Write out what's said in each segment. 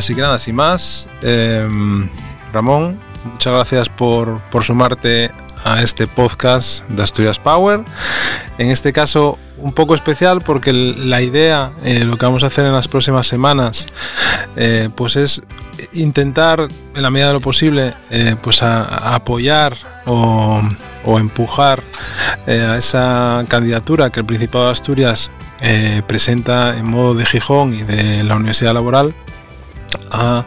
Así que nada, sin más, em, Ramón, muchas gracias por, por sumarte a este podcast de Asturias Power. En este caso, un poco especial porque la idea, eh, lo que vamos a hacer en las próximas semanas, eh, pues es intentar, en la medida de lo posible, eh, pues apoyar o, o empujar a esa candidatura que el Principado de Asturias presenta en modo de Gijón y de la Universidad Laboral a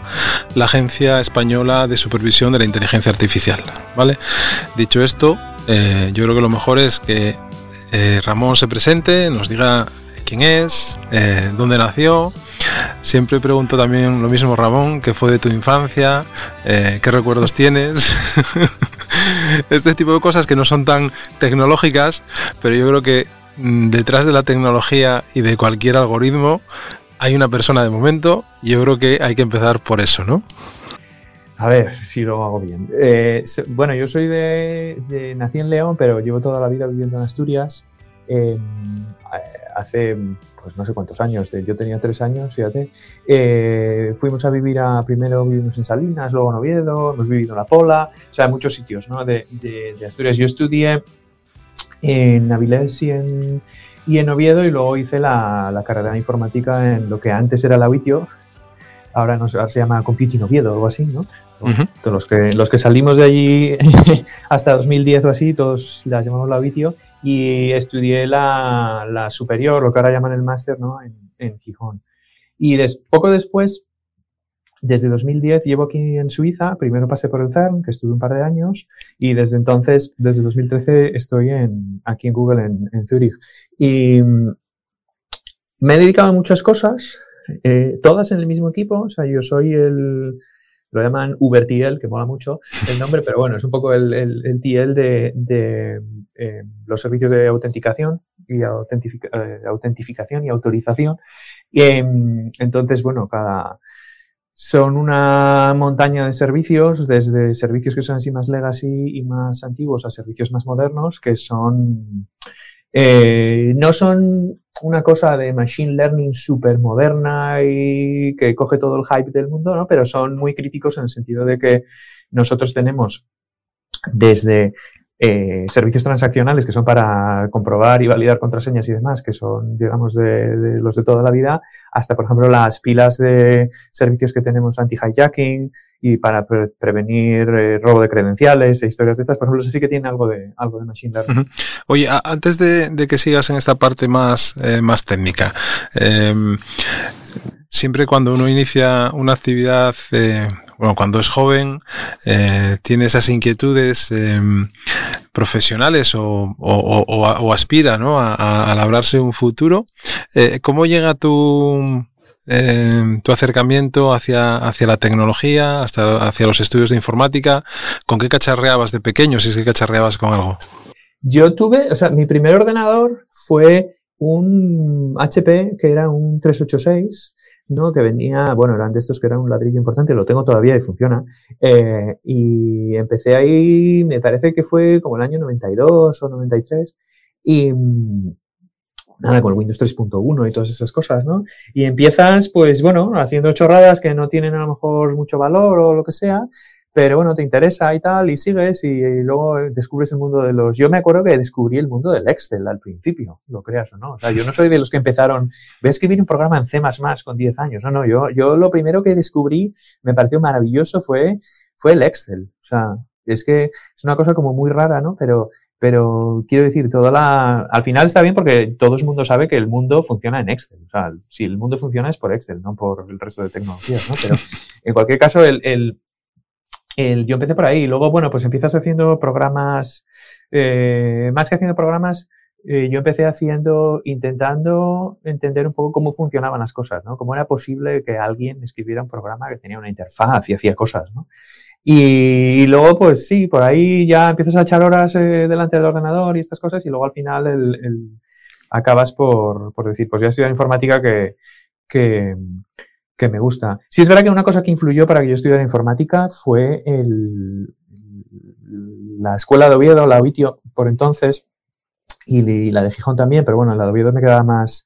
la Agencia Española de Supervisión de la Inteligencia Artificial. ¿vale? Dicho esto, eh, yo creo que lo mejor es que eh, Ramón se presente, nos diga quién es, eh, dónde nació. Siempre pregunto también lo mismo, Ramón, qué fue de tu infancia, qué recuerdos tienes. este tipo de cosas que no son tan tecnológicas, pero yo creo que mm, detrás de la tecnología y de cualquier algoritmo hay una persona de momento, yo creo que hay que empezar por eso, ¿no? A ver si lo hago bien. Eh, bueno, yo soy de, Nací en León, pero llevo toda la vida viviendo en Asturias. Em, hace, pues no sé cuántos años, yo tenía tres años, fíjate. Eh, fuimos a vivir a, primero vivimos en Salinas, luego en Oviedo, hemos vivido en La Pola, o sea, en muchos sitios ¿no? de, de Asturias. Yo estudié en Avilés y en, y en Oviedo y luego hice la, carrera de informática en lo que antes era la UITIO, ahora, no, se llama Computing Oviedo o algo así, ¿no? todos los, que, los que salimos de allí hasta 2010 o así, todos la llamamos la UITIO y estudié la, superior, lo que ahora llaman el máster, ¿no? En, en Gijón. Y poco después desde 2010 llevo aquí en Suiza, primero pasé por el CERN, que estuve un par de años, y desde entonces, desde 2013, estoy en, aquí en Google, en, en Zurich. Y mm, me he dedicado a muchas cosas, eh, todas en el mismo equipo, o sea, yo soy el, lo llaman UberTL, que mola mucho el nombre, pero bueno, es un poco el, el, TL de, eh, los servicios de autenticación y eh, autentificación y autorización. Y, em, entonces, bueno, cada, son una montaña de servicios, desde servicios que son así más legacy y más antiguos a servicios más modernos, que son eh, no son una cosa de machine learning súper moderna y que coge todo el hype del mundo, ¿no? pero son muy críticos en el sentido de que nosotros tenemos desde eh, servicios transaccionales que son para comprobar y validar contraseñas y demás, que son, digamos, de, los de toda la vida, hasta, por ejemplo, las pilas de servicios que tenemos anti-hijacking y para prevenir eh, robo de credenciales e historias de estas, por ejemplo, sí que tiene algo de, algo de machine learning. Oye, antes de, que sigas en esta parte más, eh, más técnica, em, siempre cuando uno inicia una actividad bueno, cuando es joven, eh, tiene esas inquietudes em, profesionales o, aspira ¿no? a, labrarse un futuro, eh, ¿cómo llega tu, em, tu acercamiento hacia, hacia la tecnología, hasta, hacia los estudios de informática? ¿Con qué cacharreabas de pequeño, si es que cacharreabas con algo? Yo tuve, o sea, mi primer ordenador fue un HP que era un 386 ¿no? que venía, bueno, eran de estos que eran un ladrillo importante, lo tengo todavía y funciona. Eh, y empecé ahí, me parece que fue como el año 92 o 93, y mm, nada, con el Windows 3.1 y todas esas cosas, ¿no? Y empiezas, pues bueno, haciendo chorradas que no tienen a lo mejor mucho valor o lo que sea, pero bueno, te interesa y tal, y sigues y, luego descubres el mundo de los... Yo me acuerdo que descubrí el mundo del Excel al principio, lo creas o no. O sea, yo no soy de los que empezaron, voy a escribir un programa en C++ con 10 años. No, no, yo, yo lo primero que descubrí, me pareció maravilloso, fue, fue el Excel. O sea, es que es una cosa como muy rara, ¿no? Pero, pero quiero decir, toda la... Al final está bien porque todo el mundo sabe que el mundo funciona en Excel. O sea, si el mundo funciona es por Excel, no por el resto de tecnologías, ¿no? Pero en cualquier caso, el, el yo empecé por ahí. Luego, bueno, pues empiezas haciendo programas, eh, más que haciendo programas, eh, yo empecé haciendo, intentando entender un poco cómo funcionaban las cosas, ¿no? Cómo era posible que alguien escribiera un programa que tenía una interfaz y hacía cosas, ¿no? Y, luego, pues sí, por ahí ya empiezas a echar horas eh, delante del ordenador y estas cosas y luego al final acabas por, por, decir, pues ya estudiado informática que, que, que me gusta. Sí es verdad que una cosa que influyó para que yo estudiara informática fue la escuela de Oviedo, la OITIO, por entonces, y, la de Gijón también, pero bueno, la de Oviedo me quedaba más,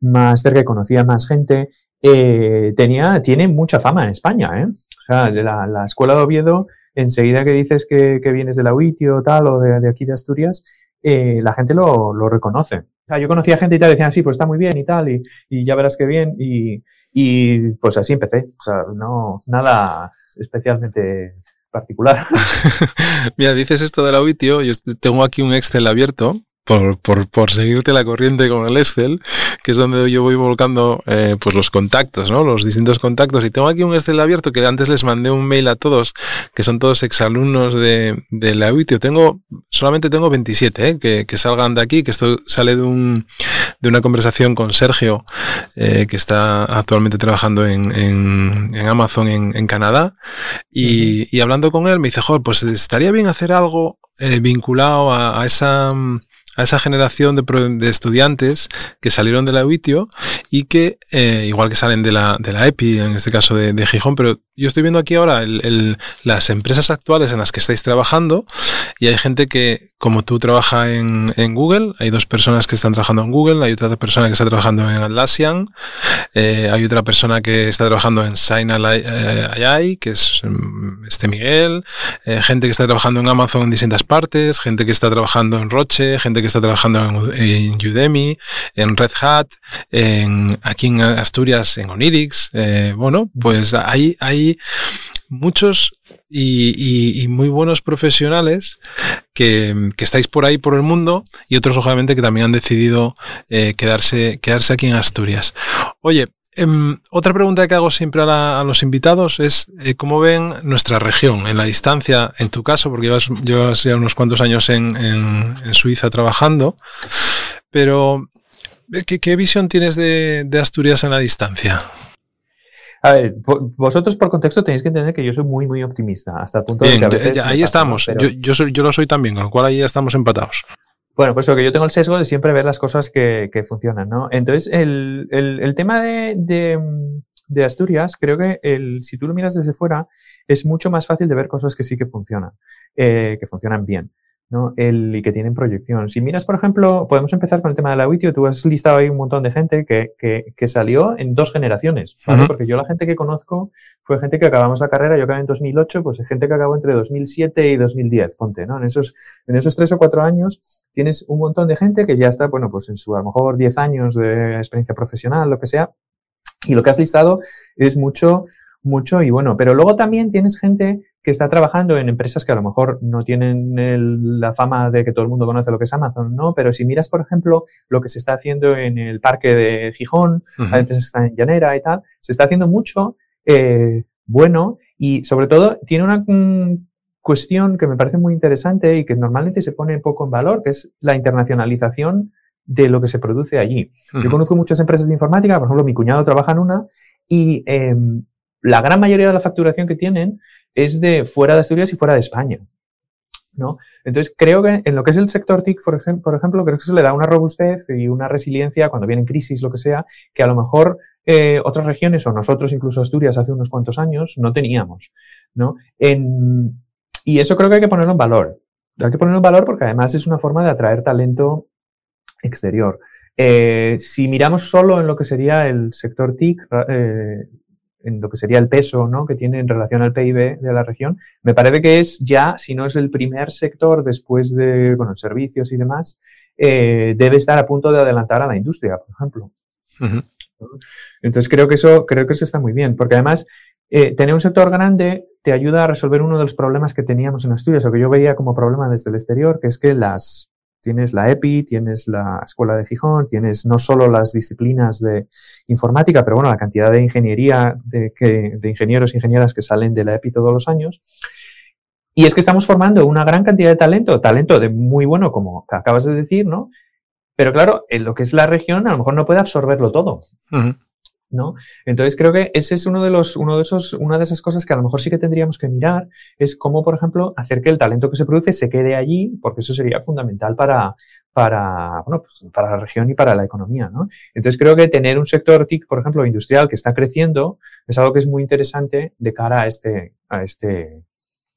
más cerca y conocía más gente. eh, tenía, tiene mucha fama en España. ¿eh? O sea, la, la escuela de Oviedo, enseguida que dices que, que vienes de la UIT o tal, o de, aquí de Asturias, eh, la gente lo, lo, reconoce. Yo conocía gente y tal, decían, sí, pues está muy bien y tal, y, ya verás qué bien, y, y, pues así empecé. O sea, no, nada especialmente particular. Mira, dices esto de la UIT, yo tengo aquí un Excel abierto por, por, por, seguirte la corriente con el Excel, que es donde yo voy volcando eh, pues los contactos, ¿no? Los distintos contactos. Y tengo aquí un Excel abierto que antes les mandé un mail a todos, que son todos exalumnos de, de la UITIO. Tengo, solamente tengo 27, ¿eh? que, que salgan de aquí, que esto sale de un, de una conversación con Sergio, eh, que está actualmente trabajando en, en, en Amazon en, en Canadá. Y, y, hablando con él, me dice, joder, pues estaría bien hacer algo eh, vinculado a, a esa a esa generación de, de, estudiantes que salieron de la UITIO y que, eh, igual que salen de la, de la EPI, en este caso de, Gijón, pero yo estoy viendo aquí ahora las empresas actuales en las que estáis trabajando y hay gente que, como tú, trabaja en, Google, hay dos personas que están trabajando en Google, hay otra persona que está trabajando en Atlassian, eh, hay otra persona que está trabajando en Signal AI, que es este Miguel, eh, gente que está trabajando en Amazon en distintas partes, gente que está trabajando en Roche, gente que está trabajando en, Udemy, en Red Hat, en, aquí en Asturias en Onirix, eh, bueno, pues hay, hay muchos y, muy buenos profesionales que, que, estáis por ahí por el mundo y otros obviamente que también han decidido eh, quedarse, quedarse aquí en Asturias. Oye, eh, otra pregunta que hago siempre a, la, a los invitados es eh, cómo ven nuestra región en la distancia, en tu caso, porque llevas, llevas ya unos cuantos años en, en, en Suiza trabajando, pero ¿qué, qué visión tienes de, de Asturias en la distancia? A ver, vosotros por contexto tenéis que entender que yo soy muy, muy optimista, hasta el punto Bien, de que a veces ahí estamos. Pero... Yo, yo, soy, yo lo soy también, con lo cual ahí ya estamos empatados. Bueno, pues lo que yo tengo el sesgo de siempre ver las cosas que, que funcionan, ¿no? Entonces, el, el, el tema de, de, de, Asturias, creo que el, si tú lo miras desde fuera, es mucho más fácil de ver cosas que sí que funcionan, eh, que funcionan bien. ¿No? El, y que tienen proyección. Si miras, por ejemplo, podemos empezar con el tema de la WITIO, tú has listado ahí un montón de gente que, que, que salió en dos generaciones, ¿vale? uh -huh. porque yo la gente que conozco fue gente que acabamos la carrera, yo acabé en 2008, pues gente que acabó entre 2007 y 2010, ponte, ¿no? En esos, en esos tres o cuatro años tienes un montón de gente que ya está, bueno, pues en su a lo mejor 10 años de experiencia profesional, lo que sea, y lo que has listado es mucho, mucho y bueno, pero luego también tienes gente que está trabajando en empresas que a lo mejor no tienen el, la fama de que todo el mundo conoce lo que es Amazon, ¿no? Pero si miras, por ejemplo, lo que se está haciendo en el parque de Gijón, uh -huh. hay empresas que están en Llanera y tal, se está haciendo mucho eh, bueno y sobre todo tiene una mm, cuestión que me parece muy interesante y que normalmente se pone poco en valor, que es la internacionalización de lo que se produce allí. Uh -huh. Yo conozco muchas empresas de informática, por ejemplo, mi cuñado trabaja en una y eh, la gran mayoría de la facturación que tienen es de fuera de Asturias y fuera de España. ¿no? Entonces, creo que en lo que es el sector TIC, por ejemplo, creo que eso le da una robustez y una resiliencia cuando vienen crisis, lo que sea, que a lo mejor eh, otras regiones o nosotros, incluso Asturias, hace unos cuantos años, no teníamos. ¿no? Y eso creo que hay que ponerlo en valor. Hay que ponerlo en valor porque además es una forma de atraer talento exterior. Eh, si miramos solo en lo que sería el sector TIC, eh, en lo que sería el peso ¿no? que tiene en relación al PIB de la región, me parece que es ya, si no es el primer sector después de bueno, servicios y demás, eh, debe estar a punto de adelantar a la industria, por ejemplo. Uh -huh. Entonces creo que eso, creo que eso está muy bien, porque además eh, tener un sector grande te ayuda a resolver uno de los problemas que teníamos en Asturias, o que yo veía como problema desde el exterior, que es que las tienes la EPI, tienes la Escuela de Gijón, tienes no solo las disciplinas de informática, pero bueno, la cantidad de ingeniería, de, que, de ingenieros e ingenieras que salen de la EPI todos los años. Y es que estamos formando una gran cantidad de talento, talento de muy bueno, como acabas de decir, ¿no? Pero claro, lo que es la región, a lo mejor no puede absorberlo todo. Uh. ¿No? Entonces creo que ese es uno de los, uno de esos, una de esas cosas que a lo mejor sí que tendríamos que mirar, es cómo, por ejemplo, hacer que el talento que se produce se quede allí, porque eso sería fundamental para, para, bueno, pues para la región y para la economía, ¿no? Entonces creo que tener un sector TIC, por ejemplo, industrial que está creciendo, es algo que es muy interesante de cara a este, a este,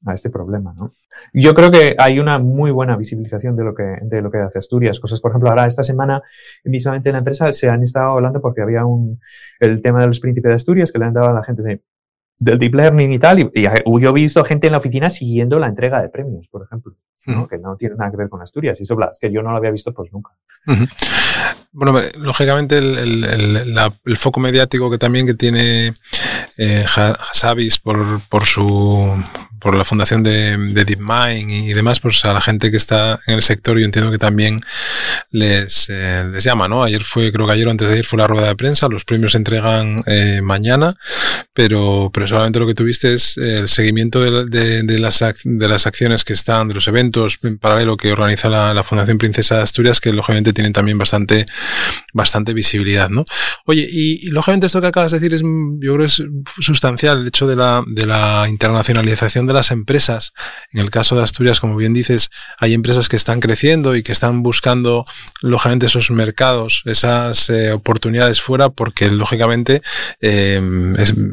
a este problema. ¿no? Yo creo que hay una muy buena visibilización de lo, que, de lo que hace Asturias. Cosas, por ejemplo, ahora esta semana, mismamente en la empresa, se han estado hablando porque había un, el tema de los príncipes de Asturias que le han dado a la gente de, del deep learning y tal. Y, yo he visto gente en la oficina siguiendo la entrega de premios, por ejemplo, que no tiene nada que ver con Asturias. Y eso es que yo no lo había visto pues nunca. Bueno, lógicamente el, el, foco mediático que también que tiene eh, por, por su por la fundación de, de DeepMind y demás, pues a la gente que está en el sector yo entiendo que también les, eh, les llama, ¿no? Ayer fue, creo que ayer o antes de ayer fue la rueda de prensa, los premios se entregan eh, mañana, pero, pero solamente lo que tuviste es el seguimiento de, de, las, de las acciones que están, de los eventos en paralelo que organiza la, la Fundación Princesa de Asturias, que lógicamente tienen también bastante, bastante visibilidad, ¿no? Oye, y, lógicamente esto que acabas de decir es, yo creo es sustancial, el hecho de la, de la internacionalización de las empresas. En el caso de Asturias, como bien dices, hay empresas que están creciendo y que están buscando, lógicamente, esos mercados, esas eh, oportunidades fuera, porque lógicamente eh,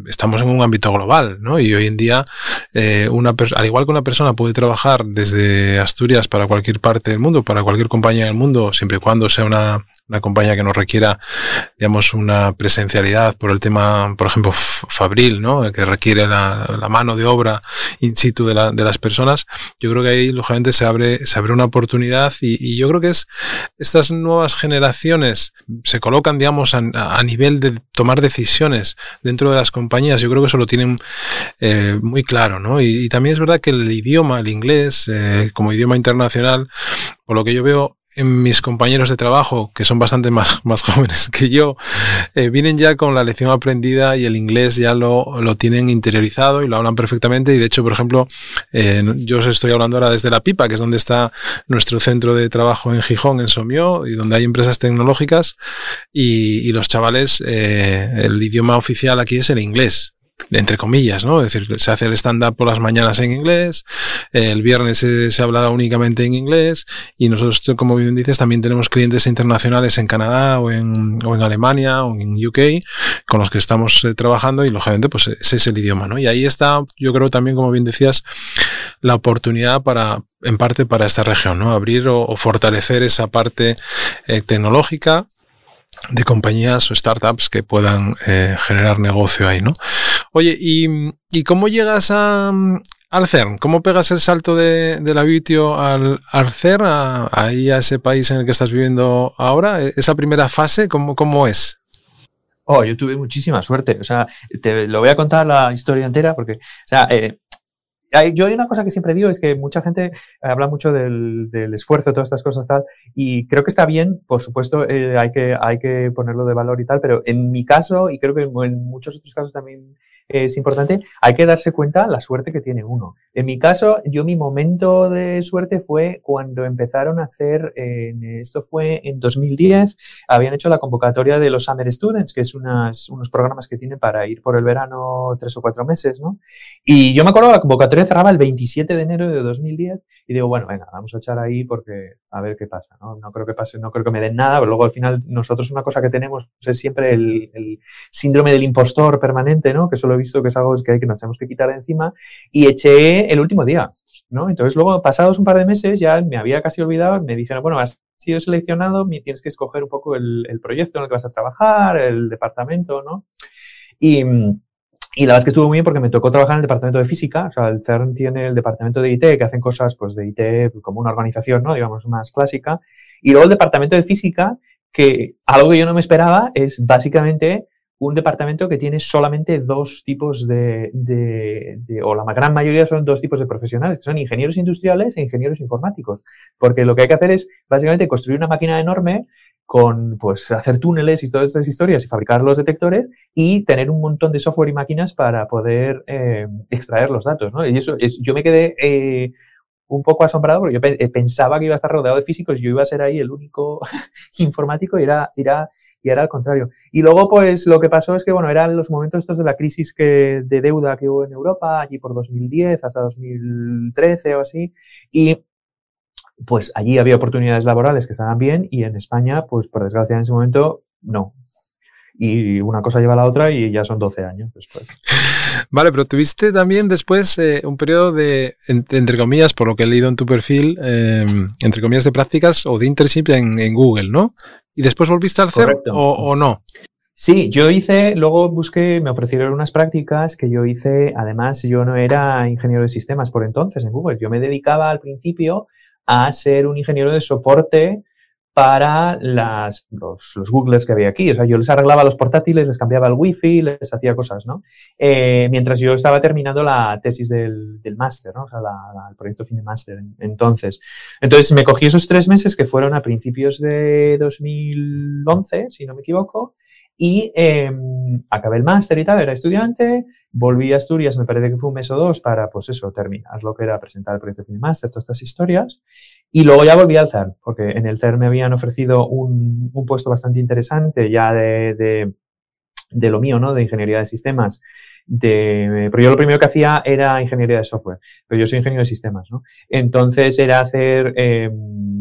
estamos en un ámbito global, ¿no? Y hoy en día, eh, una al igual que una persona puede trabajar desde Asturias para cualquier parte del mundo, para cualquier compañía del mundo, siempre y cuando sea una una compañía que no requiera, digamos, una presencialidad por el tema, por ejemplo, fabril, ¿no? Que requiere la, mano de obra in situ de, las personas. Yo creo que ahí, lógicamente, se abre, se abre una oportunidad y, yo creo que es estas nuevas generaciones se colocan, digamos, a, nivel de tomar decisiones dentro de las compañías. Yo creo que eso lo tienen eh, muy claro, ¿no? Y, también es verdad que el idioma, el inglés, eh, como idioma internacional, por lo que yo veo, mis compañeros de trabajo, que son bastante más, más jóvenes que yo, eh, vienen ya con la lección aprendida y el inglés ya lo, lo, tienen interiorizado y lo hablan perfectamente. Y de hecho, por ejemplo, yo os estoy hablando ahora desde La Pipa, que es donde está nuestro centro de trabajo en Gijón, en Somió, y donde hay empresas tecnológicas. Y, y los chavales, eh, el idioma oficial aquí es el inglés entre comillas, ¿no? Es decir, se hace el stand-up por las mañanas en inglés, el viernes se, habla únicamente en inglés y nosotros, como bien dices, también tenemos clientes internacionales en Canadá o en, o en Alemania o en UK con los que estamos eh, trabajando y lógicamente pues ese es el idioma, ¿no? Y ahí está, yo creo también, como bien decías, la oportunidad para, en parte para esta región, ¿no? Abrir o, fortalecer esa parte eh, tecnológica de compañías o startups que puedan eh, generar negocio ahí, ¿no? Oye, ¿y, cómo llegas a, al CERN? ¿Cómo pegas el salto de, la Bitio al, al CERN, a, ahí a ese país en el que estás viviendo ahora? E, ¿Esa primera fase, cómo, cómo es? Oh, yo tuve muchísima suerte. O sea, te lo voy a contar la historia entera porque, o sea, eh, yo hay una cosa que siempre digo, es que mucha gente habla mucho del, del esfuerzo, todas estas cosas tal, y creo que está bien, por supuesto, eh, hay, que, hay que ponerlo de valor y tal, pero en mi caso, y creo que en muchos otros casos también es importante, hay que darse cuenta la suerte que tiene uno. En mi caso, yo mi momento de suerte fue cuando empezaron a hacer, esto fue en 2010, habían hecho la convocatoria de los Summer Students, que es unas, unos programas que tienen para ir por el verano tres o cuatro meses, ¿no? Y yo me acuerdo, la convocatoria cerraba el 27 de enero de 2010 y digo, bueno, venga, vamos a echar ahí porque a ver qué pasa, ¿no? No creo que pase, no creo que me den nada, pero luego al final nosotros una cosa que tenemos es siempre el, el síndrome del impostor permanente, ¿no? Que solo visto que es algo que, hay que nos tenemos que quitar de encima y eché el último día, ¿no? Entonces luego, pasados un par de meses, ya me había casi olvidado, me dijeron, bueno, has sido seleccionado, tienes que escoger un poco el, el proyecto en el que vas a trabajar, el departamento, ¿no? Y, y la verdad es que estuvo muy bien porque me tocó trabajar en el departamento de física. O sea, el CERN tiene el departamento de IT que hacen cosas pues, de IT como una organización, ¿no? Digamos, más clásica. Y luego el departamento de física, que algo que yo no me esperaba es básicamente un departamento que tiene solamente dos tipos de, o la gran mayoría son dos tipos de profesionales, que son ingenieros industriales e ingenieros informáticos. Porque lo que hay que hacer es básicamente construir una máquina enorme con pues hacer túneles y todas estas historias y fabricar los detectores y tener un montón de software y máquinas para poder eh, extraer los datos. ¿no? Y eso es, yo me quedé eh, un poco asombrado porque yo eh, pensaba que iba a estar rodeado de físicos, yo iba a ser ahí el único informático y era, era y era al contrario. Y luego, pues lo que pasó es que, bueno, eran los momentos estos de la crisis que, de deuda que hubo en Europa, allí por 2010 hasta 2013 o así, y pues allí había oportunidades laborales que estaban bien y en España, pues por desgracia en ese momento, no. Y una cosa lleva a la otra y ya son 12 años después. Vale, pero tuviste también después eh, un periodo de, entre comillas, por lo que he leído en tu perfil, em, entre comillas de prácticas o de internship en, Google, ¿no? ¿Y después volviste al CERN o, no? Sí, yo hice, luego busqué, me ofrecieron unas prácticas que yo hice, además yo no era ingeniero de sistemas por entonces en Google, yo me dedicaba al principio a ser un ingeniero de soporte para las, los, los, Googlers que había aquí. O sea, yo les arreglaba los portátiles, les cambiaba el wifi, les hacía cosas, ¿no? Eh, mientras yo estaba terminando la tesis del, del máster, ¿no? O sea, el proyecto fin de máster. Entonces, entonces me cogí esos tres meses que fueron a principios de 2011, si no me equivoco, y em, acabé el máster y tal, era estudiante, volví a Asturias, me parece que fue un mes o dos para, pues eso, terminar lo que era presentar el proyecto de máster, todas estas historias. Y luego ya volví al CERN, porque en el CERN me habían ofrecido un, un puesto bastante interesante ya de, de, de, lo mío, ¿no? De ingeniería de sistemas. De, pero yo lo primero que hacía era ingeniería de software, pero yo soy ingeniero de sistemas, ¿no? Entonces era hacer... Eh,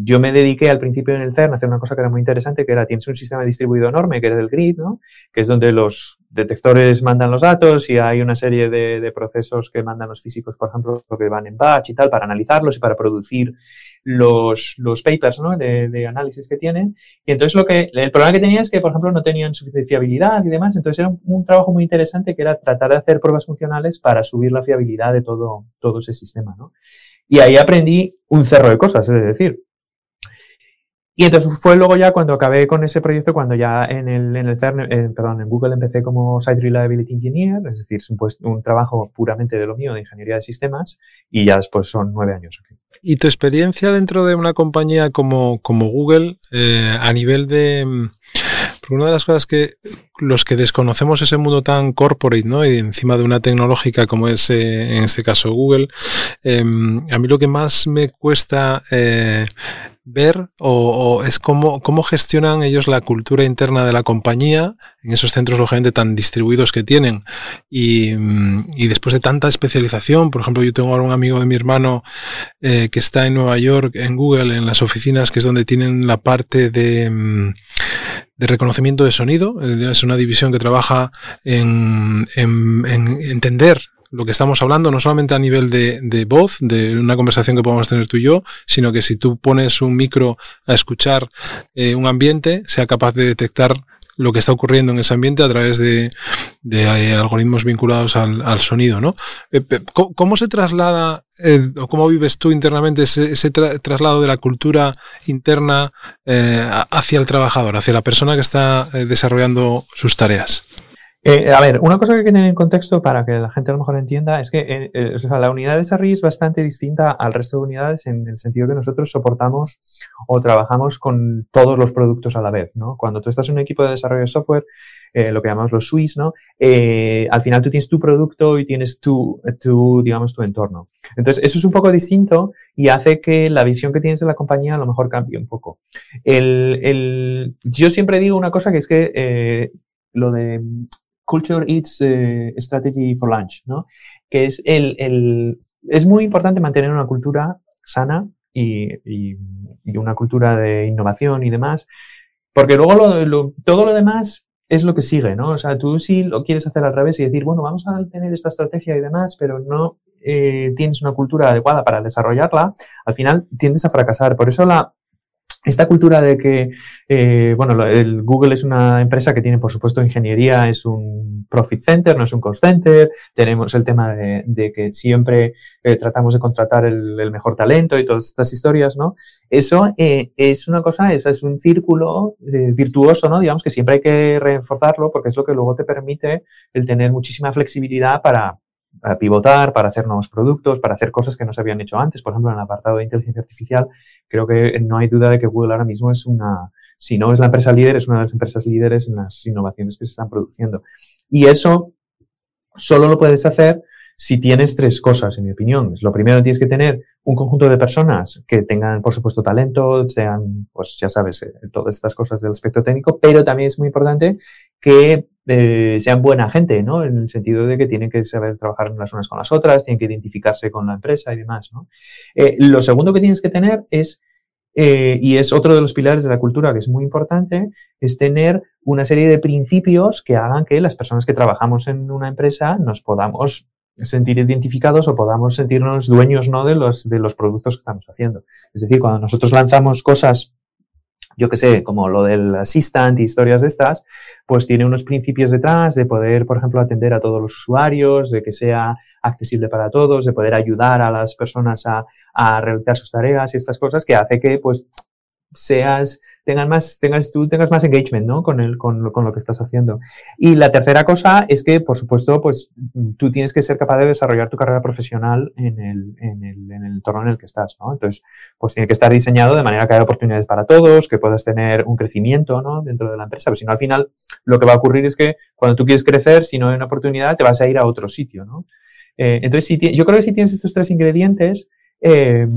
yo me dediqué al principio en el CERN a hacer una cosa que era muy interesante, que era, tienes un sistema distribuido enorme, que es el grid, ¿no? que es donde los detectores mandan los datos y hay una serie de, procesos que mandan los físicos, por ejemplo, que van en batch y tal, para analizarlos y para producir los, los papers ¿no? de, análisis que tienen. Y entonces lo que, el problema que tenía es que, por ejemplo, no tenían suficiente fiabilidad y demás. Entonces era un, trabajo muy interesante que era tratar de hacer pruebas funcionales para subir la fiabilidad de todo, todo ese sistema. ¿no? Y ahí aprendí un cerro de cosas, es decir, y entonces fue luego ya cuando acabé con ese proyecto, cuando ya en el, en el CERN, eh, perdón, en Google empecé como Site Reliability Engineer, es decir, es un, pues, un, trabajo puramente de lo mío, de ingeniería de sistemas, y ya después son nueve años. ¿Y tu experiencia dentro de una compañía como, como Google, eh, a nivel de... Porque una de las cosas que los que desconocemos ese mundo tan corporate, ¿no? Y encima de una tecnológica como es eh, en este caso Google, em, a mí lo que más me cuesta eh, ver o, es cómo, cómo gestionan ellos la cultura interna de la compañía en esos centros lógicamente tan distribuidos que tienen y, mm, después de tanta especialización, por ejemplo yo tengo ahora un amigo de mi hermano eh, que está en Nueva York en Google en las oficinas que es donde tienen la parte de mm, de reconocimiento de sonido. Es una división que trabaja en, en, en entender lo que estamos hablando, no solamente a nivel de, de, voz, de una conversación que podemos tener tú y yo, sino que si tú pones un micro a escuchar eh, un ambiente, sea capaz de detectar lo que está ocurriendo en ese ambiente a través de, de eh, algoritmos vinculados al, al sonido, ¿no? Eh, ¿Cómo, se traslada o cómo vives tú internamente ese, ese traslado de la cultura interna hacia el trabajador, hacia la persona que está desarrollando sus tareas? Eh, a ver, una cosa que hay que tener en contexto para que la gente a lo mejor entienda es que eh, eh, o sea, la unidad de desarrollo es bastante distinta al resto de unidades en el sentido que nosotros soportamos o trabajamos con todos los productos a la vez. ¿no? Cuando tú estás en un equipo de desarrollo de software, lo que llamamos los suites, ¿no? al final tú tienes tu producto y tienes tu, tu, digamos, tu entorno. Entonces, eso es un poco distinto y hace que la visión que tienes de la compañía a lo mejor cambie un poco. El, el, yo siempre digo una cosa que es que lo de Culture Eats eh, Strategy for Lunch, ¿no? Que es el, el, es muy importante mantener una cultura sana y, una cultura de innovación y demás, porque luego lo, todo lo demás es lo que sigue, ¿no? O sea, tú sí lo quieres hacer al revés y decir, bueno, vamos a tener esta estrategia y demás, pero no eh, tienes una cultura adecuada para desarrollarla, al final tiendes a fracasar. Por eso la, esta cultura de que, eh, bueno, el Google es una empresa que tiene, por supuesto, ingeniería, es un profit center, no es un cost center. Tenemos el tema de, que siempre eh, tratamos de contratar el, mejor talento y todas estas historias, ¿no? Eso eh, es una cosa, eso es un círculo virtuoso, ¿no? Digamos que siempre hay que reforzarlo porque es lo que luego te permite el tener muchísima flexibilidad para, pivotar, para hacer nuevos productos, para hacer cosas que no se habían hecho antes. Por ejemplo, en el apartado de inteligencia artificial, creo que no hay duda de que Google ahora mismo es una, si no es la empresa líder, es una de las empresas líderes en las innovaciones que se están produciendo. Y eso solo lo puedes hacer si tienes tres cosas, en mi opinión. Lo primero, tienes que tener un conjunto de personas que tengan, por supuesto, talento, sean, pues ya sabes, eh, todas estas cosas del aspecto técnico, pero también es muy importante que eh, sean buena gente, ¿no? En el sentido de que tienen que saber trabajar las unas con las otras, tienen que identificarse con la empresa y demás, ¿no? Eh, lo segundo que tienes que tener es y es otro de los pilares de la cultura que es muy importante, es tener una serie de principios que hagan que las personas que trabajamos en una empresa nos podamos sentir identificados o podamos sentirnos dueños ¿no? de, los, de los productos que estamos haciendo. Es decir, cuando nosotros lanzamos cosas yo que sé, como lo del assistant y historias de estas, pues tiene unos principios detrás de poder, por ejemplo, atender a todos los usuarios, de que sea accesible para todos, de poder ayudar a las personas a, a realizar sus tareas y estas cosas que hace que, pues, seas, tengas más, tengas, tú tengas más engagement, ¿no? Con, el, con, con, lo que estás haciendo. Y la tercera cosa es que, por supuesto, pues tú tienes que ser capaz de desarrollar tu carrera profesional en el, en el, en el entorno en el que estás, ¿no? Entonces, pues tiene que estar diseñado de manera que haya oportunidades para todos, que puedas tener un crecimiento, ¿no? Dentro de la empresa. Pero si no, al final, lo que va a ocurrir es que cuando tú quieres crecer, si no hay una oportunidad, te vas a ir a otro sitio, ¿no? Eh, entonces, si yo creo que si tienes estos tres ingredientes, eh,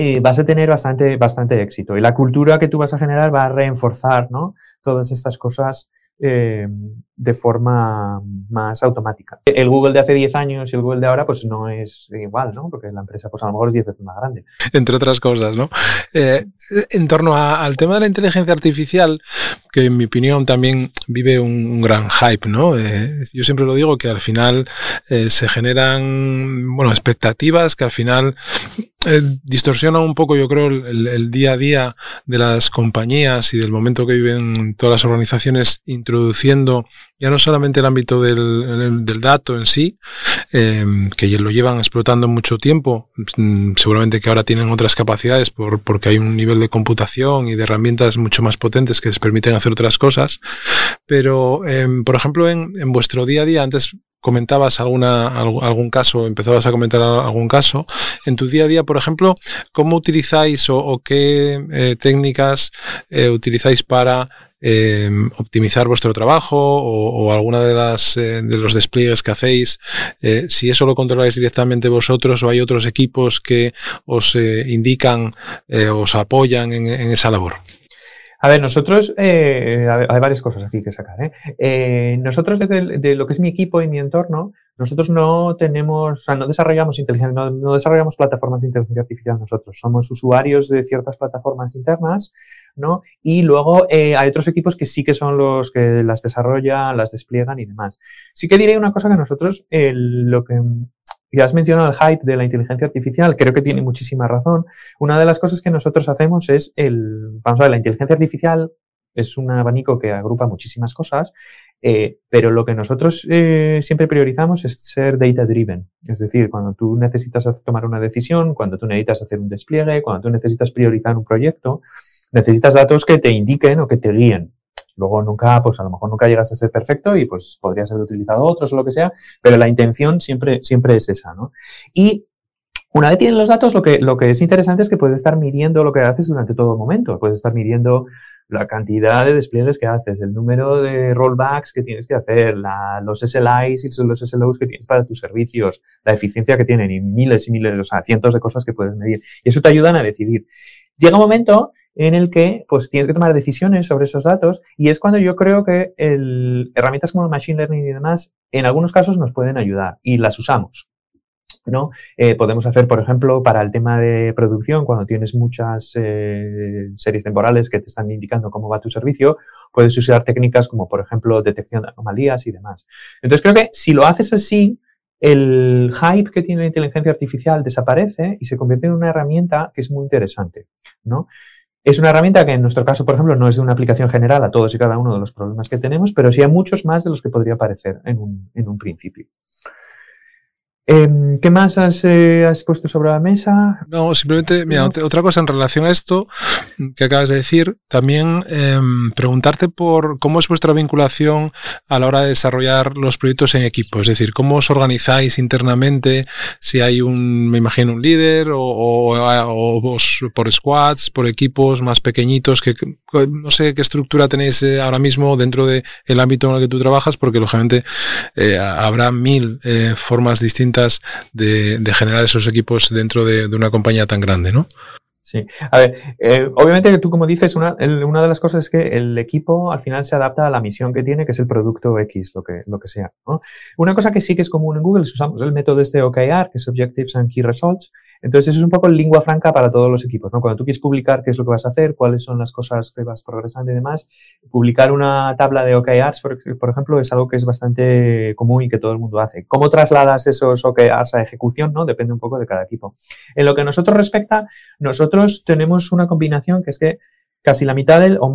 eh, vas a tener bastante, bastante éxito. Y la cultura que tú vas a generar va a reforzar ¿no? todas estas cosas eh, de forma más automática. El Google de hace 10 años y el Google de ahora pues no es igual, ¿no? Porque la empresa pues a lo mejor es 10 veces más grande. Entre otras cosas, ¿no? Eh, en torno al tema de la inteligencia artificial, que en mi opinión también vive un, gran hype, ¿no? Eh, yo siempre lo digo que al final eh, se generan, bueno, expectativas que al final eh, distorsionan un poco, yo creo, el, día a día de las compañías y del momento que viven todas las organizaciones introduciendo ya no solamente el ámbito del, del dato en sí, eh, que lo llevan explotando mucho tiempo, mm, seguramente que ahora tienen otras capacidades por, porque hay un nivel de computación y de herramientas mucho más potentes que les permiten hacer otras cosas, pero eh, por ejemplo en, en vuestro día a día, antes comentabas alguna, algún caso, empezabas a comentar algún caso. En tu día a día, por ejemplo, ¿cómo utilizáis o, qué eh, técnicas eh, utilizáis para eh, optimizar vuestro trabajo o, alguna de las de los despliegues que hacéis, si eso lo controláis directamente vosotros o hay otros equipos que os indican, os apoyan en, en, esa labor. A ver, nosotros, eh, hay varias cosas aquí que sacar. ¿eh? Eh, nosotros desde lo que es mi equipo y mi entorno, nosotros no tenemos, o sea, no desarrollamos inteligencia, no, no, desarrollamos plataformas de inteligencia artificial nosotros. Somos usuarios de ciertas plataformas internas, ¿no? Y luego eh, hay otros equipos que sí que son los que las desarrollan, las despliegan y demás. Sí que diré una cosa que nosotros, lo que y has mencionado el hype de la inteligencia artificial, creo que tiene muchísima razón. Una de las cosas que nosotros hacemos es el, vamos a ver, la inteligencia artificial es un abanico que agrupa muchísimas cosas, eh, pero lo que nosotros eh, siempre priorizamos es ser data driven. Es decir, cuando tú necesitas tomar una decisión, cuando tú necesitas hacer un despliegue, cuando tú necesitas priorizar un proyecto, necesitas datos que te indiquen o que te guíen. Luego nunca, pues a lo mejor nunca llegas a ser perfecto y pues podrías haber utilizado otros o lo que sea, pero la intención siempre, siempre es esa, ¿no? Y una vez tienes los datos, lo que, lo que es interesante es que puedes estar midiendo lo que haces durante todo el momento. Puedes estar midiendo la cantidad de despliegues que haces, el número de rollbacks que tienes que hacer, la, los SLIs y los SLOs que tienes para tus servicios, la eficiencia que tienen y miles y miles, o sea, cientos de cosas que puedes medir. Y eso te ayudan a decidir. Llega un momento en el que pues tienes que tomar decisiones sobre esos datos y es cuando yo creo que el, herramientas como el Machine Learning y demás en algunos casos nos pueden ayudar y las usamos. ¿no? Eh, podemos hacer, por ejemplo, para el tema de producción, cuando tienes muchas eh, series temporales que te están indicando cómo va tu servicio, puedes usar técnicas como, por ejemplo, detección de anomalías y demás. Entonces, creo que si lo haces así, el hype que tiene la inteligencia artificial desaparece y se convierte en una herramienta que es muy interesante, ¿no? Es una herramienta que en nuestro caso, por ejemplo, no es de una aplicación general a todos y cada uno de los problemas que tenemos, pero sí a muchos más de los que podría parecer en un, en un principio. Eh, ¿Qué más has, eh, has, puesto sobre la mesa? No, simplemente, mira, otra cosa en relación a esto que acabas de decir, también eh, preguntarte por cómo es vuestra vinculación a la hora de desarrollar los proyectos en equipo, es decir, cómo os organizáis internamente, si hay un, me imagino, un líder o, o, o, o por squads, por equipos más pequeñitos, que no sé qué estructura tenéis eh, ahora mismo dentro del de ámbito en el que tú trabajas, porque lógicamente eh, habrá mil eh, formas distintas de, generar esos equipos dentro de, de, una compañía tan grande, ¿no? Sí, a ver, eh, obviamente tú como dices, una, una, de las cosas es que el equipo al final se adapta a la misión que tiene, que es el producto X, lo que, lo que sea. ¿no? Una cosa que sí que es común en Google es usamos el método este OKR, que es Objectives and Key Results, Entonces, eso es un poco lengua franca para todos los equipos, ¿no? Cuando tú quieres publicar qué es lo que vas a hacer, cuáles son las cosas que vas progresando y demás, publicar una tabla de OKRs, por, por ejemplo, es algo que es bastante común y que todo el mundo hace. ¿Cómo trasladas esos OKRs a ejecución, no? Depende un poco de cada equipo. En lo que a nosotros respecta, nosotros tenemos una combinación que es que casi la mitad del, o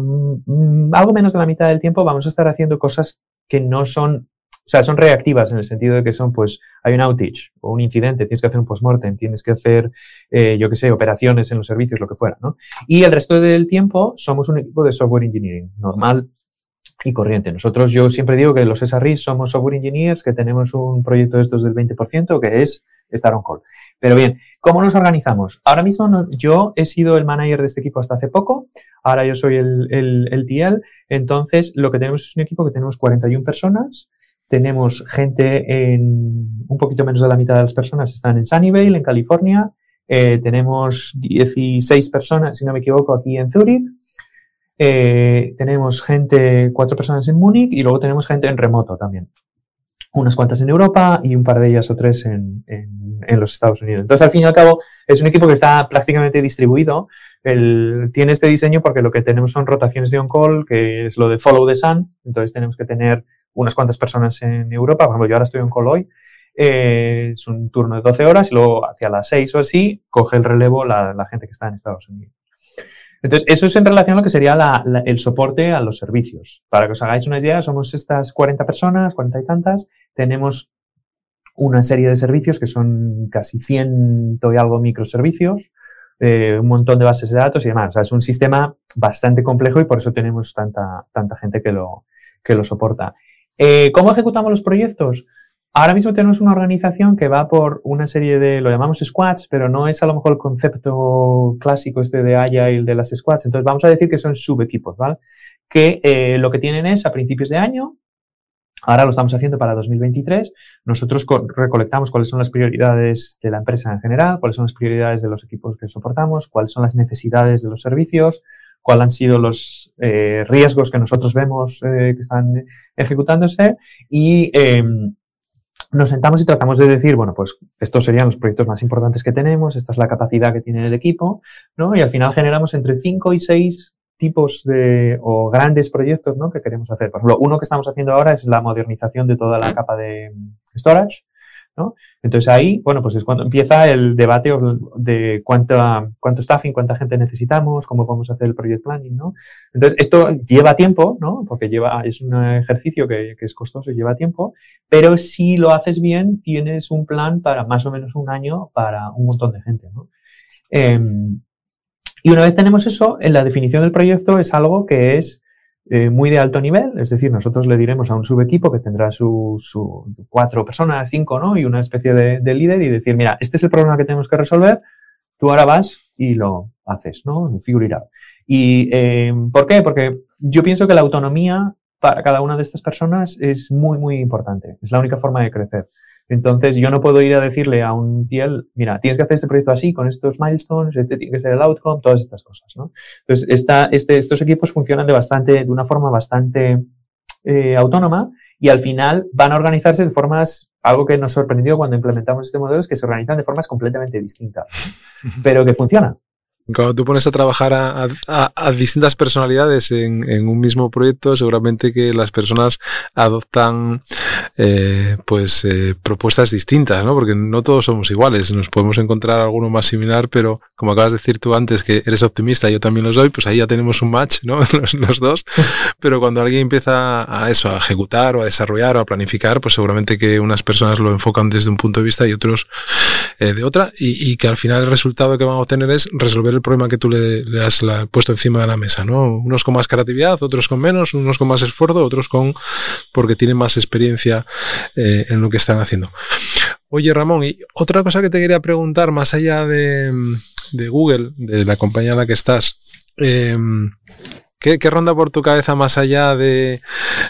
algo menos de la mitad del tiempo vamos a estar haciendo cosas que no son o sea, son reactivas en el sentido de que son, pues, hay un outage o un incidente, tienes que hacer un postmortem, tienes que hacer, eh, yo qué sé, operaciones en los servicios, lo que fuera, ¿no? Y el resto del tiempo somos un equipo de software engineering normal y corriente. Nosotros, yo siempre digo que los SRIs somos software engineers, que tenemos un proyecto de estos del 20%, que es estar on call. Pero bien, ¿cómo nos organizamos? Ahora mismo yo he sido el manager de este equipo hasta hace poco, ahora yo soy el, el, TL, entonces lo que tenemos es un equipo que tenemos 41 personas, tenemos gente en un poquito menos de la mitad de las personas están en Sunnyvale, en California. Eh, tenemos 16 personas, si no me equivoco, aquí en Zurich. Eh, tenemos gente, cuatro personas en Múnich y luego tenemos gente en remoto también. Unas cuantas en Europa y un par de ellas o tres en, en, los Estados Unidos. Entonces, al fin y al cabo, es un equipo que está prácticamente distribuido. El, tiene este diseño porque lo que tenemos son rotaciones de on-call, que es lo de follow the sun. Entonces, tenemos que tener unas cuantas personas en Europa, por ejemplo, yo ahora estoy en Coloy, eh, es un turno de 12 horas y luego hacia las 6 o así coge el relevo la, gente que está en Estados Unidos. Entonces, eso es en relación a lo que sería el soporte a los servicios. Para que os hagáis una idea, somos estas 40 personas, 40 y tantas, tenemos una serie de servicios que son casi 100 y algo microservicios, eh, un montón de bases de datos y demás. O sea, es un sistema bastante complejo y por eso tenemos tanta, tanta gente que lo, que lo soporta. Eh, ¿Cómo ejecutamos los proyectos? Ahora mismo tenemos una organización que va por una serie de, lo llamamos squads, pero no es a lo mejor el concepto clásico este de Agile de las squads. Entonces vamos a decir que son subequipos, ¿vale? Que eh, lo que tienen es a principios de año, ahora lo estamos haciendo para 2023, nosotros recolectamos cuáles son las prioridades de la empresa en general, cuáles son las prioridades de los equipos que soportamos, cuáles son las necesidades de los servicios, cuáles han sido los eh, riesgos que nosotros vemos eh, que están ejecutándose y em, nos sentamos y tratamos de decir, bueno, pues estos serían los proyectos más importantes que tenemos, esta es la capacidad que tiene el equipo, ¿no? Y al final generamos entre 5 y 6 tipos de o grandes proyectos ¿no? que queremos hacer. Por ejemplo, uno que estamos haciendo ahora es la modernización de toda la capa de storage, ¿no? Entonces ahí, bueno, pues es cuando empieza el debate de cuánta, cuánto staffing, cuánta gente necesitamos, cómo vamos a hacer el project planning, ¿no? Entonces esto lleva tiempo, ¿no? Porque lleva, es un ejercicio que, es costoso y lleva tiempo, pero si lo haces bien, tienes un plan para más o menos un año para un montón de gente, ¿no? Em, y una vez tenemos eso, en la definición del proyecto es algo que es eh, muy de alto nivel, es decir, nosotros le diremos a un subequipo que tendrá su cuatro personas, cinco, ¿no? Y una especie de, líder y decir, mira, este es el problema que tenemos que resolver, tú ahora vas y lo haces, ¿no? Figure it out. ¿Y eh, por qué? Porque yo pienso que la autonomía para cada una de estas personas es muy, muy importante. Es la única forma de crecer. Entonces, yo no puedo ir a decirle a un TL, mira, tienes que hacer este proyecto así, con estos milestones, este tiene que ser el outcome, todas estas cosas, ¿no? Entonces, esta, este, estos equipos funcionan de bastante, de una forma bastante eh, autónoma y al final van a organizarse de formas, algo que nos sorprendió cuando implementamos este modelo es que se organizan de formas completamente distintas, pero que funcionan. Cuando tú pones a trabajar a, a, distintas personalidades en, en, un mismo proyecto, seguramente que las personas adoptan eh, pues eh, propuestas distintas, ¿no? Porque no todos somos iguales. Nos podemos encontrar alguno más similar, pero como acabas de decir tú antes que eres optimista, yo también lo soy, pues ahí ya tenemos un match, ¿no? Los, los dos. Pero cuando alguien empieza a eso, a ejecutar o a desarrollar o a planificar, pues seguramente que unas personas lo enfocan desde un punto de vista y otros eh, de otra, y, y que al final el resultado que van a obtener es resolver el problema que tú le, has puesto encima de la mesa, ¿no? Unos con más creatividad, otros con menos, unos con más esfuerzo, otros con porque tienen más experiencia eh, en lo que están haciendo. Oye, Ramón, y otra cosa que te quería preguntar, más allá de, Google, de la compañía en la que estás, eh, ¿Qué, ronda por tu cabeza más allá de,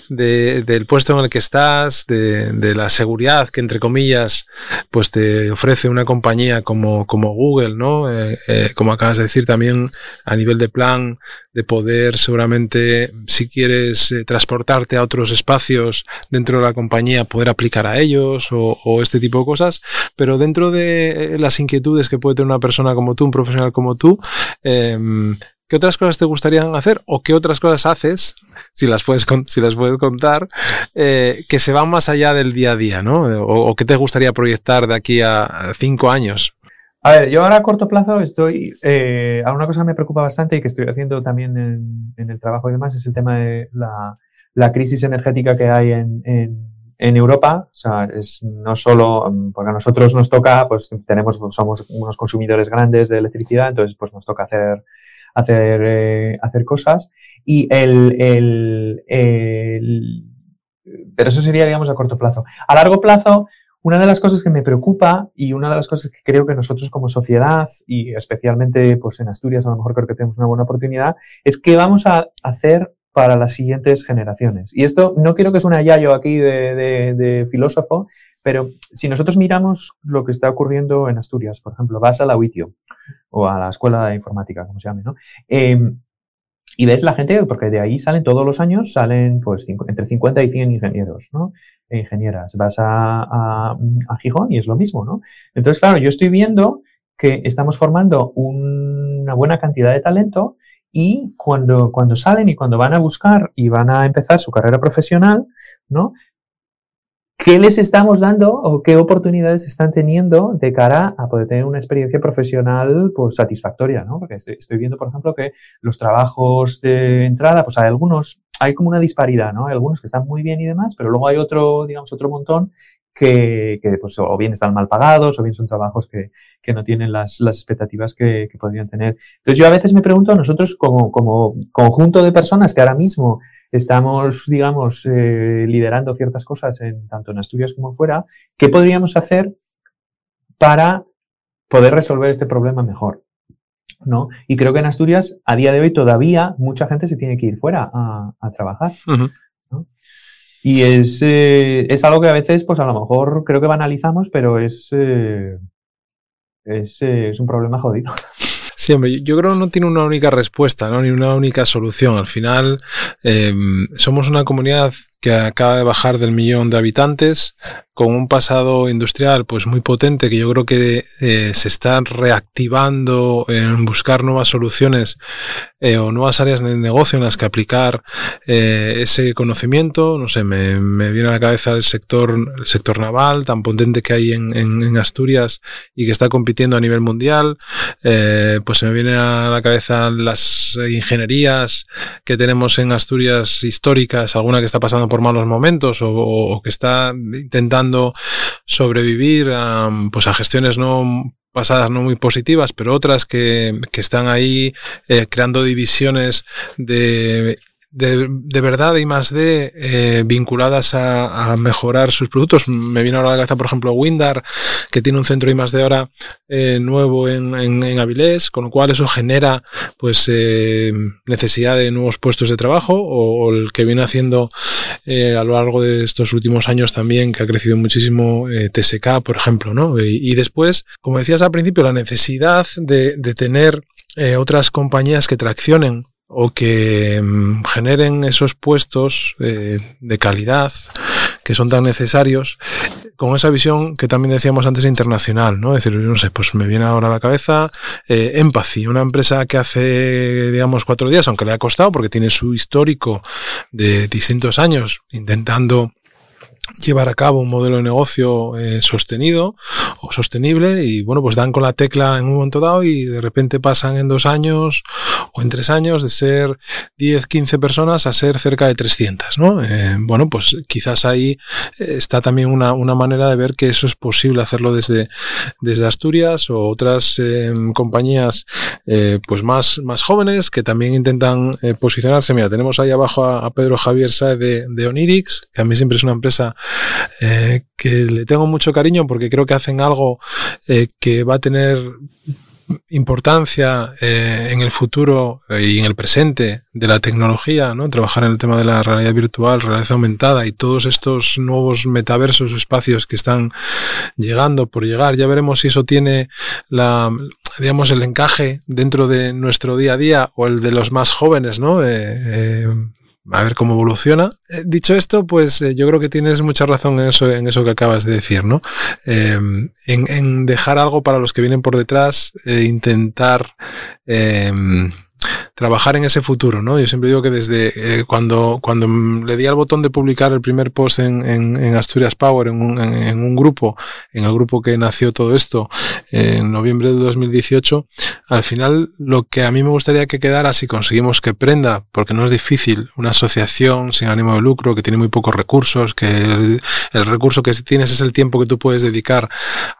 del puesto en el que estás, de, la seguridad que entre comillas pues te ofrece una compañía como, como Google, ¿no? Eh, eh, como acabas de decir también a nivel de plan de poder seguramente si quieres eh, transportarte a otros espacios dentro de la compañía poder aplicar a ellos o, o, este tipo de cosas, pero dentro de las inquietudes que puede tener una persona como tú, un profesional como tú, eh, ¿Qué otras cosas te gustarían hacer o qué otras cosas haces, si las puedes, si las puedes contar, eh, que se van más allá del día a día, ¿no? O, qué te gustaría proyectar de aquí a cinco años? A ver, yo ahora a corto plazo estoy, eh, una cosa que me preocupa bastante y que estoy haciendo también en, el trabajo y demás es el tema de la, crisis energética que hay en, en, Europa. O sea, es no solo, porque a nosotros nos toca, pues tenemos, somos unos consumidores grandes de electricidad, entonces pues nos toca hacer hacer, eh, hacer cosas. Y el, el, el, Pero eso sería, digamos, a corto plazo. A largo plazo, una de las cosas que me preocupa y una de las cosas que creo que nosotros como sociedad y especialmente pues en Asturias a lo mejor creo que tenemos una buena oportunidad es qué vamos a hacer para las siguientes generaciones. Y esto no quiero que es un yayo aquí de, filósofo, pero si nosotros miramos lo que está ocurriendo en Asturias, por ejemplo, vas a la UITIO o a la escuela de informática, como se llame, ¿no? Em, y ves la gente, porque de ahí salen todos los años, salen pues entre 50 y 100 ingenieros, ¿no? E ingenieras. Vas a, a, Gijón y es lo mismo, ¿no? Entonces, claro, yo estoy viendo que estamos formando una buena cantidad de talento y cuando, cuando salen y cuando van a buscar y van a empezar su carrera profesional, ¿no? ¿Qué les estamos dando o qué oportunidades están teniendo de cara a poder tener una experiencia profesional pues, satisfactoria? ¿no? Porque estoy, viendo, por ejemplo, que los trabajos de entrada, pues hay algunos, hay como una disparidad, ¿no? Hay algunos que están muy bien y demás, pero luego hay otro, digamos, otro montón que, que pues, o bien están mal pagados o bien son trabajos que, que no tienen las, las expectativas que, que, podrían tener. Entonces yo a veces me pregunto, nosotros como, como conjunto de personas que ahora mismo estamos, digamos, eh, liderando ciertas cosas en, tanto en Asturias como fuera, ¿qué podríamos hacer para poder resolver este problema mejor? ¿no? Y creo que en Asturias, a día de hoy, todavía mucha gente se tiene que ir fuera a, a trabajar. ¿no? Y es, eh, es, algo que a veces, pues a lo mejor creo que banalizamos, pero es, eh, es, es un problema jodido. Sí, hombre, yo creo que no tiene una única respuesta, ¿no? ni una única solución. Al final, eh, somos una comunidad que acaba de bajar del millón de habitantes, con un pasado industrial pues muy potente que yo creo que eh, se está reactivando en buscar nuevas soluciones eh, o nuevas áreas de negocio en las que aplicar eh, ese conocimiento. No sé, me, me, viene a la cabeza el sector, el sector naval tan potente que hay en, en, en Asturias y que está compitiendo a nivel mundial. pues se me viene a la cabeza las ingenierías que tenemos en Asturias históricas, alguna que está pasando por malos momentos o, que está intentando sobrevivir a, pues a gestiones no pasadas no muy positivas, pero otras que, que están ahí eh, creando divisiones de de, de verdad y más de eh, vinculadas a, a, mejorar sus productos. Me viene ahora a la cabeza, por ejemplo, Windar, que tiene un centro y más de hora eh, nuevo en, en, en, Avilés, con lo cual eso genera pues eh, necesidad de nuevos puestos de trabajo o, o el que viene haciendo eh, a lo largo de estos últimos años también, que ha crecido muchísimo eh, TSK, por ejemplo, ¿no? Y, y, después, como decías al principio, la necesidad de, de tener eh, otras compañías que traccionen o que mm, generen esos puestos eh, de calidad que son tan necesarios con esa visión que también decíamos antes internacional, ¿no? Es decir, no sé, pues me viene ahora a la cabeza eh, Empathy, una empresa que hace, digamos, cuatro días, aunque le ha costado porque tiene su histórico de distintos años intentando llevar a cabo un modelo de negocio eh, sostenido o sostenible y bueno pues dan con la tecla en un momento dado y de repente pasan en dos años o en tres años de ser 10 15 personas a ser cerca de 300 no eh, bueno pues quizás ahí eh, está también una, una, manera de ver que eso es posible hacerlo desde desde Asturias o otras eh, compañías eh, pues más más jóvenes que también intentan posicionarse. Mira tenemos ahí abajo a, Pedro Javier Saez de, de Onirix que a mí siempre es una empresa eh, que le tengo mucho cariño porque creo que hacen algo eh, que va a tener importancia eh, en el futuro y en el presente de la tecnología, ¿no? Trabajar en el tema de la realidad virtual, realidad aumentada y todos estos nuevos metaversos, espacios que están llegando por llegar. Ya veremos si eso tiene la, digamos, el encaje dentro de nuestro día a día o el de los más jóvenes, ¿no? Eh, a ver cómo evoluciona. Eh, dicho esto, pues eh, yo creo que tienes mucha razón en eso, en eso que acabas de decir, ¿no? Em, en, dejar algo para los que vienen por detrás, e intentar em, trabajar en ese futuro, ¿no? Yo siempre digo que desde eh, cuando, cuando le di al botón de publicar el primer post en, en, Asturias Power, en un, en, un, grupo, en el grupo que nació todo esto, en noviembre de 2018, al final lo que a mí me gustaría que quedara, si conseguimos que prenda, porque no es difícil, una asociación sin ánimo de lucro, que tiene muy pocos recursos, que el, recurso que tienes es el tiempo que tú puedes dedicar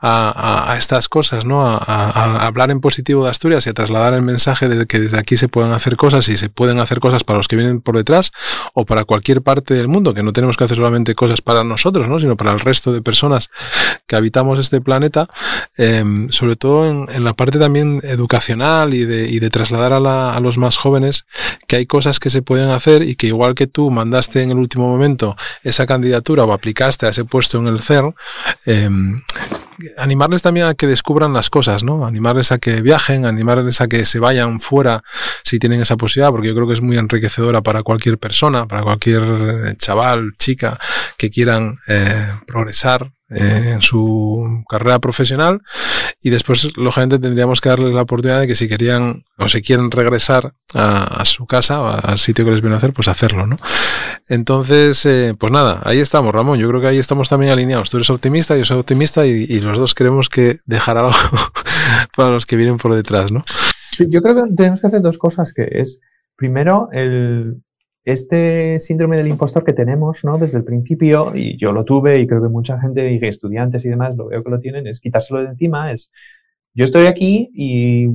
a, estas cosas, ¿no? A, hablar en positivo de Asturias y a trasladar el mensaje de que desde aquí se hacer cosas y se pueden hacer cosas para los que vienen por detrás o para cualquier parte del mundo, que no tenemos que hacer solamente cosas para nosotros, ¿no? sino para el resto de personas que habitamos este planeta, em, sobre todo en, la parte también educacional y de, y de trasladar a, los más jóvenes que hay cosas que se pueden hacer y que igual que tú mandaste en el último momento esa candidatura o aplicaste a ese puesto en el CERN, em, animarles también a que descubran las cosas, ¿no? Animarles a que viajen, animarles a que se vayan fuera si tienen esa posibilidad, porque yo creo que es muy enriquecedora para cualquier persona, para cualquier eh, chaval, chica que quieran eh, progresar eh, en su carrera profesional y después lógicamente tendríamos que darles la oportunidad de que si querían o si quieren regresar a, su casa o al sitio que les viene a hacer, pues hacerlo, ¿no? Entonces, eh, pues nada, ahí estamos, Ramón. Yo creo que ahí estamos también alineados. Tú eres optimista, yo soy optimista y, los dos queremos que dejar algo para los que vienen por detrás, ¿no? Yo creo que tenemos que hacer dos cosas, que es, primero, el, este síndrome del impostor que tenemos ¿no? desde el principio, y yo lo tuve y creo que mucha gente, y estudiantes y demás, lo veo que lo tienen, es quitárselo de encima, es yo estoy aquí y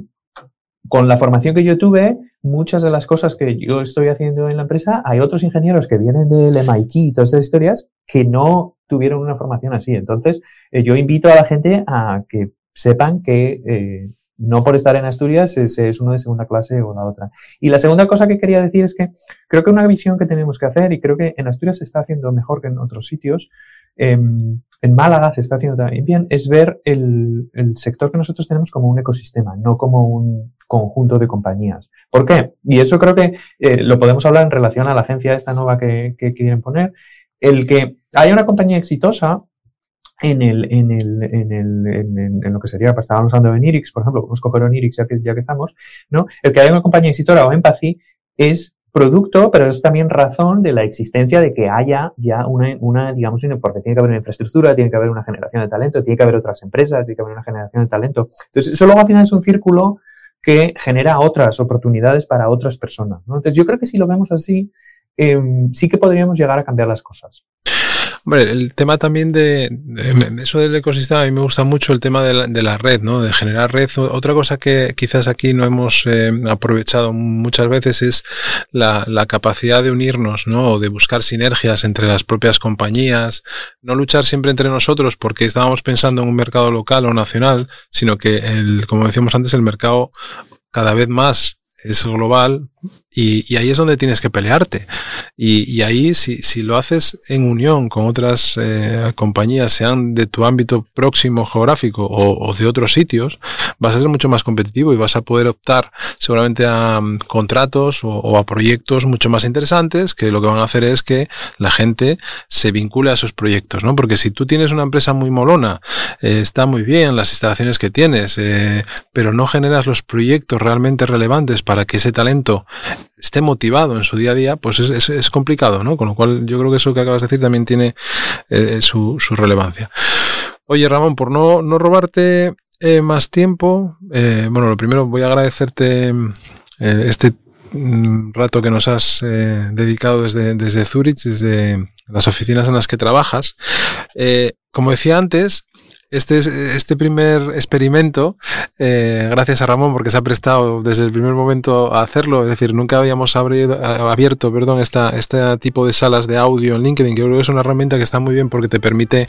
con la formación que yo tuve, muchas de las cosas que yo estoy haciendo en la empresa, hay otros ingenieros que vienen del MIT y todas estas historias que no tuvieron una formación así. Entonces, eh, yo invito a la gente a que sepan que eh, no por estar en Asturias es, uno de segunda clase o la otra. Y la segunda cosa que quería decir es que creo que una visión que tenemos que hacer, y creo que en Asturias se está haciendo mejor que en otros sitios, em, en Málaga se está haciendo también bien, es ver el, sector que nosotros tenemos como un ecosistema, no como un conjunto de compañías. ¿Por qué? Y eso creo que eh, lo podemos hablar en relación a la agencia esta nueva que, que quieren poner. El que haya una compañía exitosa en, el, en, el, en, el, en, lo que sería, pues estábamos hablando de Nirix, por ejemplo, a coger Nirix ya que, ya que estamos, ¿no? El que haya una compañía exitosa o Empathy es producto, pero es también razón de la existencia de que haya ya una, una, digamos, porque tiene que haber una infraestructura, tiene que haber una generación de talento, tiene que haber otras empresas, tiene que haber una generación de talento. Entonces, eso luego al final es un círculo que genera otras oportunidades para otras personas. ¿no? Entonces, yo creo que si lo vemos así, eh, sí que podríamos llegar a cambiar las cosas. Hombre, el tema también de, eso del ecosistema, a mí me gusta mucho el tema de la, red, ¿no? De generar red. Otra cosa que quizás aquí no hemos eh, aprovechado muchas veces es la, capacidad de unirnos, ¿no? O de buscar sinergias entre las propias compañías. No luchar siempre entre nosotros porque estábamos pensando en un mercado local o nacional, sino que el, como decíamos antes, el mercado cada vez más es global y, ahí es donde tienes que pelearte. Y, ahí, si, si, lo haces en unión con otras eh, compañías, sean de tu ámbito próximo geográfico o, de otros sitios, vas a ser mucho más competitivo y vas a poder optar seguramente a mm, contratos o, a proyectos mucho más interesantes que lo que van a hacer es que la gente se vincule a esos proyectos, ¿no? Porque si tú tienes una empresa muy molona, eh, está muy bien las instalaciones que tienes, eh, pero no generas los proyectos realmente relevantes para que ese talento esté motivado en su día a día, pues es, es, complicado, ¿no? Con lo cual yo creo que eso que acabas de decir también tiene eh, su, su, relevancia. Oye, Ramón, por no, no robarte eh, más tiempo, eh, bueno, lo primero voy a agradecerte este mm, rato que nos has dedicado desde, desde Zurich, desde las oficinas en las que trabajas. como decía antes, este, este primer experimento, eh, gracias a Ramón porque se ha prestado desde el primer momento a hacerlo, es decir, nunca habíamos abierto perdón, esta, este tipo de salas de audio en LinkedIn, que creo que es una herramienta que está muy bien porque te permite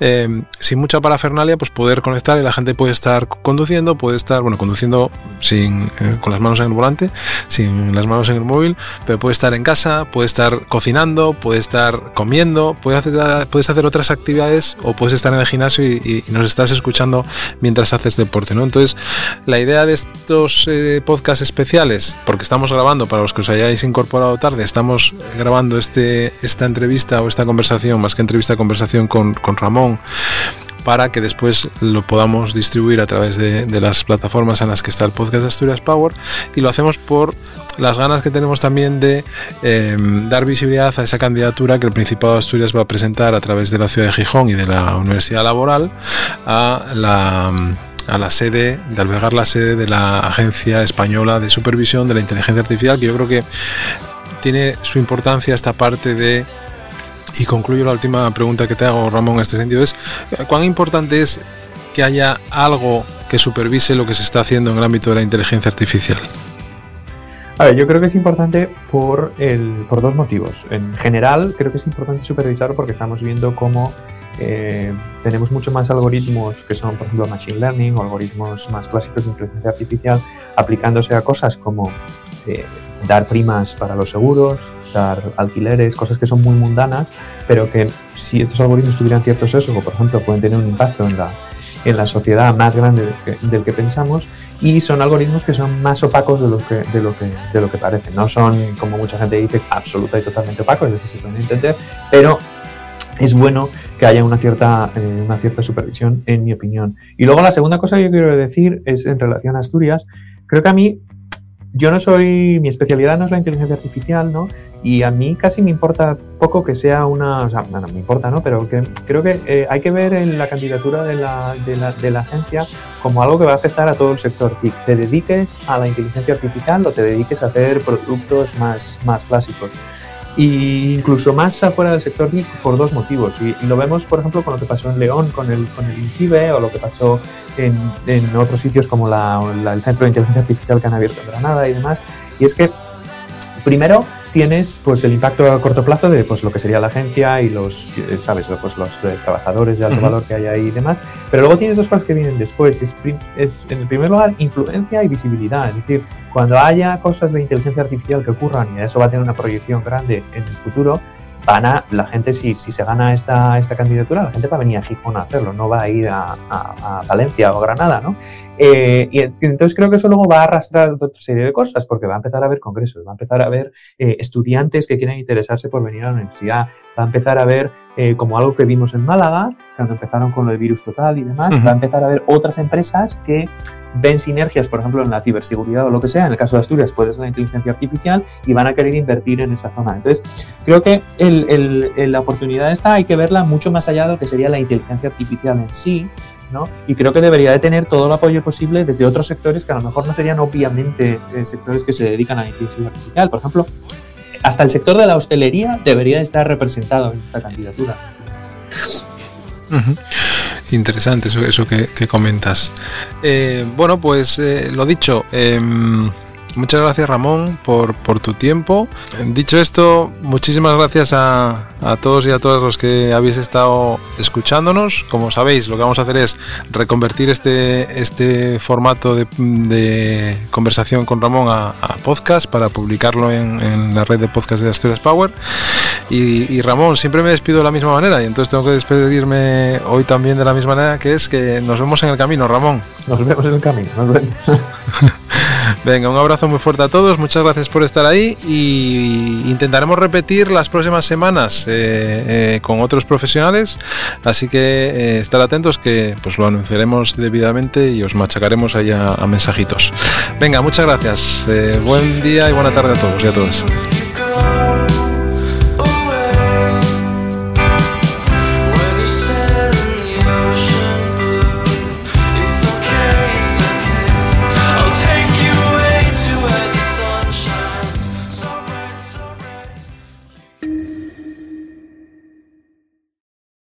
eh, sin mucha parafernalia, pues poder conectar y la gente puede estar conduciendo, puede estar, bueno, conduciendo sin, eh, con las manos en el volante, sin las manos en el móvil, pero puede estar en casa, puede estar cocinando, puede estar comiendo, puede hacer, puedes hacer otras actividades o puedes estar en el gimnasio y, nos estás escuchando mientras haces deporte, ¿no? Entonces, la idea de estos eh, podcasts especiales, porque estamos grabando, para los que os hayáis incorporado tarde, estamos grabando este, esta entrevista o esta conversación, más que entrevista, conversación con, con Ramón, para que después lo podamos distribuir a través de, las plataformas en las que está el podcast de Asturias Power y lo hacemos por las ganas que tenemos también de em, dar visibilidad a esa candidatura que el Principado de Asturias va a presentar a través de la ciudad de Gijón y de la Universidad Laboral a la a la sede, de albergar la sede de la Agencia Española de Supervisión de la Inteligencia Artificial, que yo creo que tiene su importancia esta parte de y concluyo la última pregunta que te hago, Ramón, en este sentido, es cuán importante es que haya algo que supervise lo que se está haciendo en el ámbito de la inteligencia artificial. A ver, yo creo que es importante por, el, por dos motivos. En general, creo que es importante supervisarlo porque estamos viendo cómo eh, tenemos mucho más algoritmos que son, por ejemplo, Machine Learning o algoritmos más clásicos de inteligencia artificial aplicándose a cosas como eh, dar primas para los seguros, dar alquileres, cosas que son muy mundanas, pero que si estos algoritmos tuvieran cierto sesgo, por ejemplo, pueden tener un impacto en la, en la sociedad más grande del que, pensamos y son algoritmos que son más opacos de lo que, de lo que, de lo que parece. No son, como mucha gente dice, absoluta y totalmente opacos, es decir, se pueden entender, pero es bueno que haya una cierta, eh, una cierta supervisión, en mi opinión. Y luego la segunda cosa que yo quiero decir es en relación a Asturias. Creo que a mí yo no soy, mi especialidad no es la inteligencia artificial, ¿no? Y a mí casi me importa poco que sea una, o sea, no, me importa, ¿no? Pero que, creo que eh, hay que ver en la candidatura de la, de, la, de la, agencia como algo que va a afectar a todo el sector TIC. Te dediques a la inteligencia artificial o te dediques a hacer productos más, más clásicos. Y incluso más afuera del sector TIC por dos motivos. Y, lo vemos, por ejemplo, con lo que pasó en León con el, con el INCIBE o lo que pasó en, en otros sitios como la, el Centro de Inteligencia Artificial que han abierto en Granada y demás. Y es que, primero, tienes pues el impacto a corto plazo de pues lo que sería la agencia y los sabes pues los eh, trabajadores de alto valor que hay ahí y demás. Pero luego tienes dos cosas que vienen después. Es, es, en el primer lugar influencia y visibilidad. Es decir cuando haya cosas de inteligencia artificial que ocurran y eso va a tener una proyección grande en el futuro, van a, la gente, si, si se gana esta, esta candidatura, la gente va a venir a Gijón a hacerlo, no va a ir a, a, Valencia o Granada, ¿no? Eh, y entonces creo que eso luego va a arrastrar otra serie de cosas, porque va a empezar a haber congresos, va a empezar a haber eh, estudiantes que quieren interesarse por venir a la universidad, va a empezar a ver eh, como algo que vimos en Málaga, cuando empezaron con lo de virus total y demás, va a empezar a haber otras empresas que ven sinergias, por ejemplo, en la ciberseguridad o lo que sea, en el caso de Asturias puede ser la inteligencia artificial y van a querer invertir en esa zona. Entonces, creo que el, la oportunidad esta hay que verla mucho más allá de lo que sería la inteligencia artificial en sí, ¿no? Y creo que debería de tener todo el apoyo posible desde otros sectores que a lo mejor no serían obviamente eh, sectores que se dedican a la inteligencia artificial. Por ejemplo, hasta el sector de la hostelería debería estar representado en esta candidatura. Interesante eso, que, comentas. Eh, bueno, pues eh, lo dicho. Em, Muchas gracias Ramón por, tu tiempo. Dicho esto, muchísimas gracias a, todos y a todas los que habéis estado escuchándonos. Como sabéis, lo que vamos a hacer es reconvertir este, este formato de, conversación con Ramón a, podcast para publicarlo en, la red de podcast de Asturias Power. Y, Ramón, siempre me despido de la misma manera y entonces tengo que despedirme hoy también de la misma manera, que es que nos vemos en el camino, Ramón. Nos vemos en el camino, nos vemos. Venga, un abrazo muy fuerte a todos, muchas gracias por estar ahí y intentaremos repetir las próximas semanas eh, eh, con otros profesionales, así que eh, estar atentos que pues lo anunciaremos debidamente y os machacaremos allá a mensajitos. Venga, muchas gracias, buen día y buena tarde a todos y a todas.